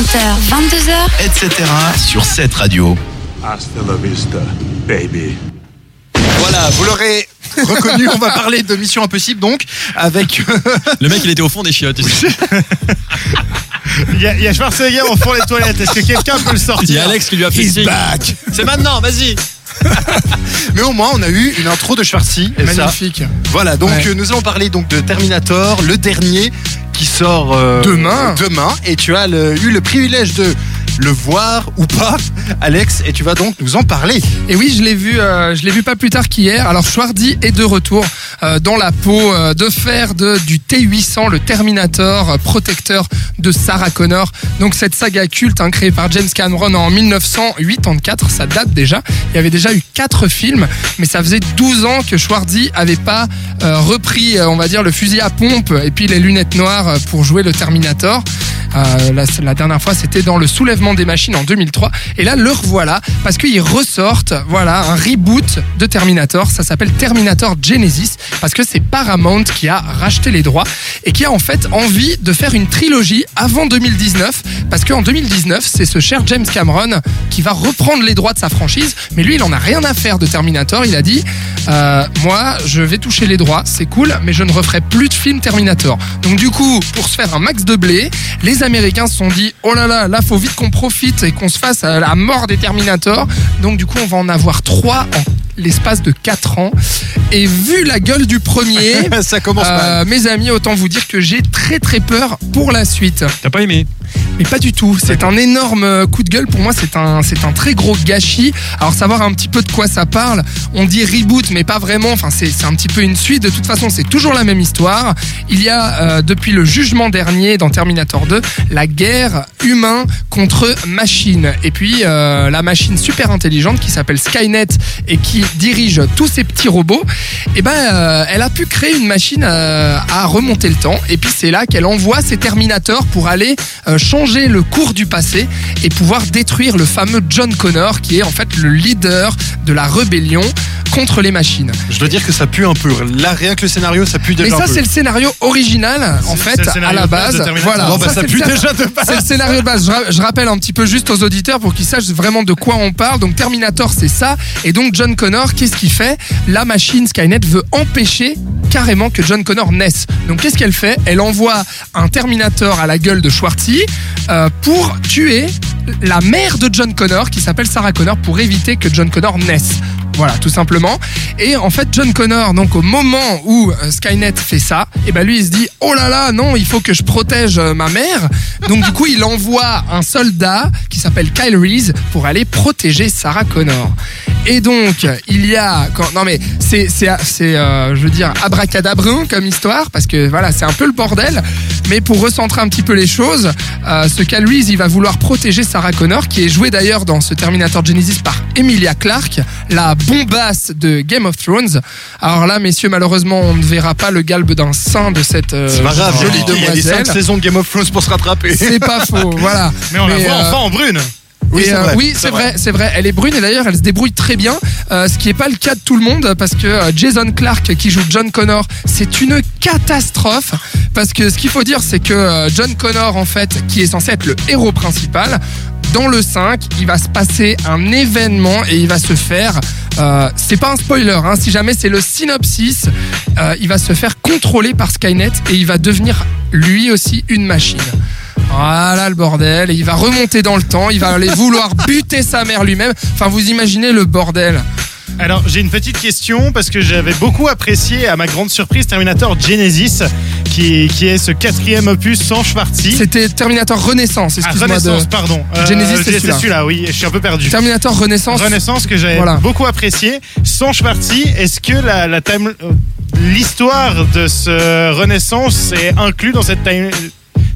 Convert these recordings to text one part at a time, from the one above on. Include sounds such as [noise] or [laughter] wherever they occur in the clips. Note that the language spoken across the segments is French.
20h, 22h, etc. sur cette radio. Hasta la vista, baby. Voilà, vous l'aurez reconnu, on va [laughs] parler de Mission Impossible donc avec Le mec, il était au fond des chiottes. tu sais. [laughs] Il y, a- il y a Schwarzenegger au fond des toilettes. Est-ce que quelqu'un peut le Il y sortir a Alex qui lui a fait He's signe. back. C'est maintenant, vas-y. [laughs] Mais au moins on a eu une intro de Schwarzy et ça, Magnifique. Voilà, donc Ouais. euh, nous allons parler donc de Terminator, le dernier qui sort euh, Demain. Demain et tu as le- eu le privilège de le voir ou pas, Alex, et tu vas donc nous en parler. Et oui, je l'ai vu, euh, je l'ai vu pas plus tard qu'hier. Alors Schwardy est de retour euh, dans la peau euh, de fer de, du T800, le Terminator, protecteur de Sarah Connor. Donc cette saga culte hein, créée par James Cameron en 1984, ça date déjà. Il y avait déjà eu quatre films, mais ça faisait 12 ans que Schwardy avait pas repris, on va dire, le fusil à pompe et puis les lunettes noires pour jouer le Terminator. Euh, la, la dernière fois, c'était dans le soulèvement des machines en 2003. Et là, le revoilà parce qu'ils ressortent, voilà, un reboot de Terminator. Ça s'appelle Terminator Genesis parce que c'est Paramount qui a racheté les droits et qui a en fait envie de faire une trilogie avant 2019 parce qu'en 2019, c'est ce cher James Cameron qui va reprendre les droits de sa franchise. Mais lui, il en a rien à faire de Terminator. Il a dit, euh, moi, je vais toucher les droits, c'est cool, mais je ne referai plus de films Terminator. Donc du coup, pour se faire un max de blé, les Américains se sont dit, oh là là, là, faut vite qu'on profite et qu'on se fasse à la mort des Terminators. Donc du coup, on va en avoir trois en l'espace de quatre ans. Et vu la gueule du premier, [laughs] ça commence mal. euh, mes amis, autant vous dire que j'ai très très peur pour la suite. T'as pas aimé Mais pas du tout. C'est un énorme euh, coup de gueule. Pour moi, c'est un, c'est un très gros gâchis. Alors, savoir un petit peu de quoi ça parle. On dit reboot, mais pas vraiment. Enfin, c'est, c'est un petit peu une suite. De toute façon, c'est toujours la même histoire. Il y a, euh, depuis le jugement dernier dans Terminator 2, la guerre humain contre machine. Et puis, euh, la machine super intelligente qui s'appelle Skynet et qui dirige tous ces petits robots, eh ben, euh, elle a pu créer une machine euh, à remonter le temps. Et puis, c'est là qu'elle envoie ses Terminators pour aller euh, changer le cours du passé et pouvoir détruire le fameux John Connor qui est en fait le leader de la rébellion contre les machines. Je dois dire que ça pue un peu. Là, rien que le scénario, ça pue déjà Mais ça c'est le scénario original en fait à la base. Voilà, bah, ça pue déjà de base. c'est le scénario de base. Je, ra- je rappelle un petit peu juste aux auditeurs pour qu'ils sachent vraiment de quoi on parle. Donc Terminator, c'est ça. Et donc John Connor, qu'est-ce qu'il fait? La machine Skynet veut empêcher carrément que John Connor naisse. Donc qu'est-ce qu'elle fait? Elle envoie un Terminator à la gueule de Schwarzy euh, pour tuer la mère de John Connor qui s'appelle Sarah Connor pour éviter que John Connor naisse. Voilà, tout simplement. Et en fait, John Connor, donc au moment où euh, Skynet fait ça, et ben lui il se dit oh là là non, il faut que je protège euh, ma mère. Donc du coup, il envoie un soldat qui s'appelle Kyle Reese pour aller protéger Sarah Connor. Et donc, il y a quand, non mais c'est c'est c'est euh, je veux dire abracadabrun comme histoire parce que voilà, c'est un peu le bordel. Mais pour recentrer un petit peu les choses, euh, ce Reese, il va vouloir protéger Sarah Connor, qui est jouée d'ailleurs dans ce Terminator Genesis par Emilia Clarke, la bombasse de Game of Thrones. Alors là, messieurs, malheureusement, on ne verra pas le galbe d'un sein de cette euh, C'est pas grave, jolie il y a des cinq demoiselle. saisons de Game of Thrones pour se rattraper. C'est pas faux, voilà. Mais on la voit euh, enfin en brune. Oui, et, c'est euh, vrai, oui, c'est c'est vrai, c'est vrai. Elle est brune et d'ailleurs, elle se débrouille très bien, euh, ce qui n'est pas le cas de tout le monde parce que euh, Jason Clark qui joue John Connor, c'est une catastrophe parce que ce qu'il faut dire, c'est que euh, John Connor, en fait, qui est censé être le héros principal, dans le 5, il va se passer un événement et il va se faire. euh, c'est pas un spoiler, hein, si jamais c'est le synopsis, euh, il va se faire contrôler par Skynet et il va devenir lui aussi une machine. Voilà le bordel. Et il va remonter dans le temps. Il va aller vouloir [laughs] buter sa mère lui-même. Enfin, vous imaginez le bordel. Alors, j'ai une petite question parce que j'avais beaucoup apprécié, à ma grande surprise, Terminator Genesis, qui, qui est ce quatrième opus sans Schwarzy. C'était Terminator Renaissance. Ah, Excuse-moi Renaissance, de. pardon. Genesis, c'est c'est celui-là. celui-là, oui, je suis un peu perdu. Terminator Renaissance. Renaissance que j'avais Voilà. beaucoup apprécié. Sans Schwarzy, est-ce que la, la time- euh, l'histoire de ce Renaissance est inclue dans cette time,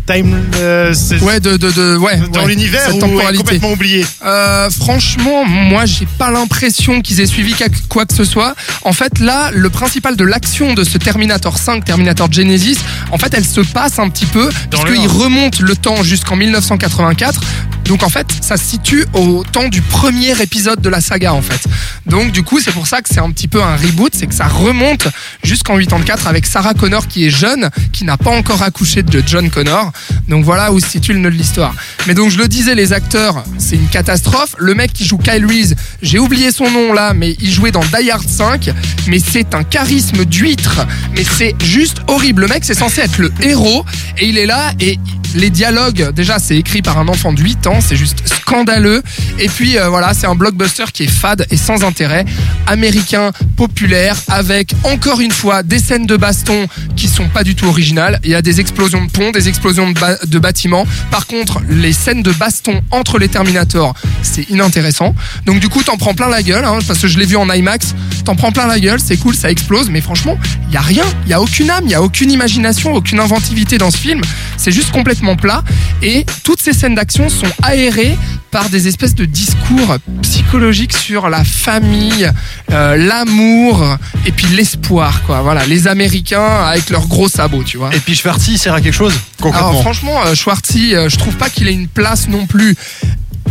time euh, Ouais, de, de, de ouais. dans ouais, l'univers cette ou est complètement oublié Euh, franchement, moi, j'ai pas l'impression qu'ils aient suivi quoi que ce soit. En fait, là, le principal de l'action de ce Terminator 5, Terminator Genesis, en fait, elle se passe un petit peu, puisqu'il remonte le temps jusqu'en 1984 Donc en fait, ça se situe au temps du premier épisode de la saga en fait. Donc du coup, c'est pour ça que c'est un petit peu un reboot, c'est que ça remonte jusqu'en 84 avec Sarah Connor qui est jeune, qui n'a pas encore accouché de John Connor. Donc voilà où se situe le nœud de l'histoire. Mais donc je le disais, les acteurs, c'est une catastrophe. Le mec qui joue Kyle Reese, j'ai oublié son nom là, mais il jouait dans Die Hard 5, mais c'est un charisme d'huître, mais c'est juste horrible. Le mec, c'est censé être le héros, et il est là, et les dialogues, déjà, c'est écrit par un enfant de 8 ans, c'est juste scandaleux. Et puis euh, voilà, c'est un blockbuster qui est fade et sans intérêt, américain, populaire, avec encore une fois des scènes de baston qui sont pas du tout originales. Il y a des explosions de ponts, des explosions de, bâtiments. Par contre, les scènes de baston entre les Terminators, c'est inintéressant. Donc du coup, t'en prends plein la gueule, hein, parce que je l'ai vu en IMAX. T'en prends plein la gueule, c'est cool, ça explose, mais franchement, il y a rien, il y a aucune âme, il y a aucune imagination, aucune inventivité dans ce film. C'est juste complètement plat et toutes ces scènes d'action sont aérées par des espèces de discours psychologiques sur la famille, euh, l'amour et puis l'espoir quoi. Voilà, les Américains avec leurs gros sabots, tu vois. Et puis Schwartzy, il sert à quelque chose concrètement. Alors franchement, euh, Schwartzy, euh, je trouve pas qu'il ait une place non plus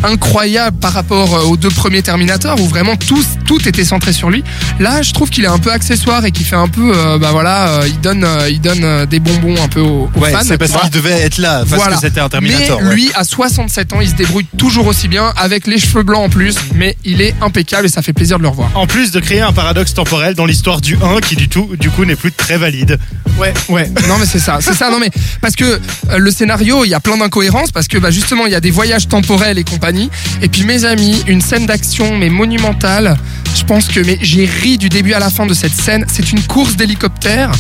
incroyable par rapport euh, aux deux premiers Terminator où vraiment tout, tout était centré sur lui. Là, je trouve qu'il est un peu accessoire et qu'il fait un peu, euh, bah voilà, euh, il donne, euh, il donne des bonbons un peu aux, aux ouais, fans. c'est parce qu'il devait être là, parce Voilà. que c'était un Terminator. Mais ouais. lui, à 67 ans, il se débrouille toujours aussi bien avec les cheveux blancs en plus, mais il est impeccable et ça fait plaisir de le revoir. En plus de créer un paradoxe temporel dans l'histoire du 1 qui du, tout, du coup n'est plus très valide. Ouais, ouais. Non, mais c'est ça, c'est ça. Non, mais parce que le scénario, il y a plein d'incohérences parce que bah, justement, il y a des voyages temporels et compagnie. Et puis, mes amis, une scène d'action mais monumentale. Je pense que mais j'ai ri du début à la fin de cette scène. C'est une course d'hélicoptère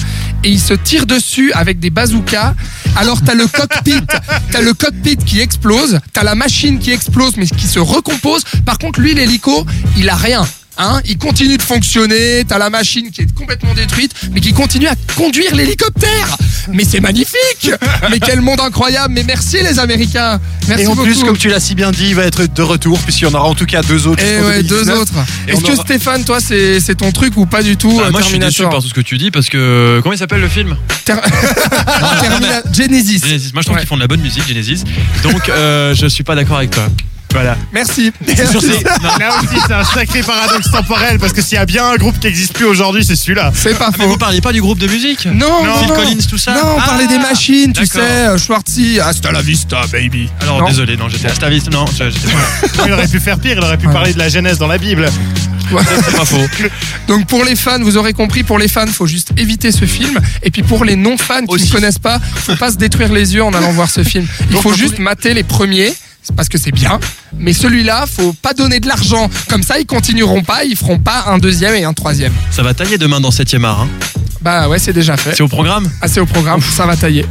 et ils se tirent dessus avec des bazookas. Alors t'as le cockpit, [laughs] t'as le cockpit qui explose, t'as la machine qui explose mais qui se recompose. Par contre, lui, l'hélico, il a rien. Hein, il continue de fonctionner, t'as la machine qui est complètement détruite, mais qui continue à conduire l'hélicoptère. Mais c'est magnifique Mais quel monde incroyable Mais merci les Américains Merci Et en beaucoup. plus, comme tu l'as si bien dit, il va être de retour, puisqu'il y en aura en tout cas deux autres. Et jusqu'en ouais, deux 2019. autres. Et Est-ce que aura- Stéphane, toi, c'est c'est ton truc ou pas du tout Ah, euh, moi, je suis déçu par tout ce que tu dis parce que. Comment il s'appelle le film? Ter- [laughs] Termina- Genesis. Genesis. Moi, je trouve Ouais. qu'ils font de la bonne musique, Genesis. Donc, euh, je suis pas d'accord avec toi. Voilà. Merci. Sur ces- non, Là aussi, c'est un sacré paradoxe temporel parce que s'il y a bien un groupe qui n'existe plus aujourd'hui, c'est celui-là. C'est pas Ah, mais faux. vous parliez pas du groupe de musique Non, non, Phil non. Collins, tout ça Non, on Ah, parlait des machines, tu sais, euh, Schwartzy, hasta la vista, baby. Alors, Non. désolé, non, j'étais à Stavis. Non, je- j'étais pas. [laughs] Il aurait pu faire pire, il aurait pu Ouais. parler de la Genèse dans la Bible. Ouais. C'est pas faux. [laughs] Donc pour les fans, vous aurez compris, pour les fans, faut juste éviter ce film. Et puis pour les non-fans qui Aussi. ne connaissent pas, faut pas se détruire les yeux en allant voir ce film. Il faut juste mater les premiers. C'est Parce que c'est bien, mais celui-là, faut pas donner de l'argent. Comme ça, ils continueront pas, ils feront pas un deuxième et un troisième. Ça va tailler demain dans 7ème art. hein? Bah ouais, c'est déjà fait. C'est au programme? Assez au programme, ça va tailler.